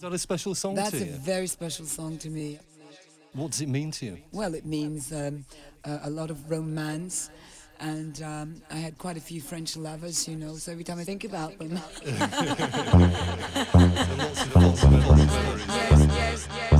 Is that a special song That's to a very special song to me. What does it mean to you? Well, it means um, a, a lot of romance. And um, I had quite a few French lovers, you know, so every time I think about them. So lots of, lots of yes, yes, yes, yes.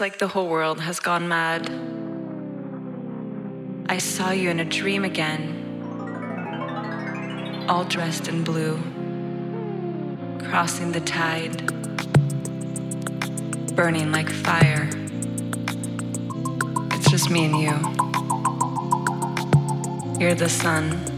Like the whole world has gone mad. I saw you in a dream again, all dressed in blue, crossing the tide, burning like fire. It's just me and you. You're the sun.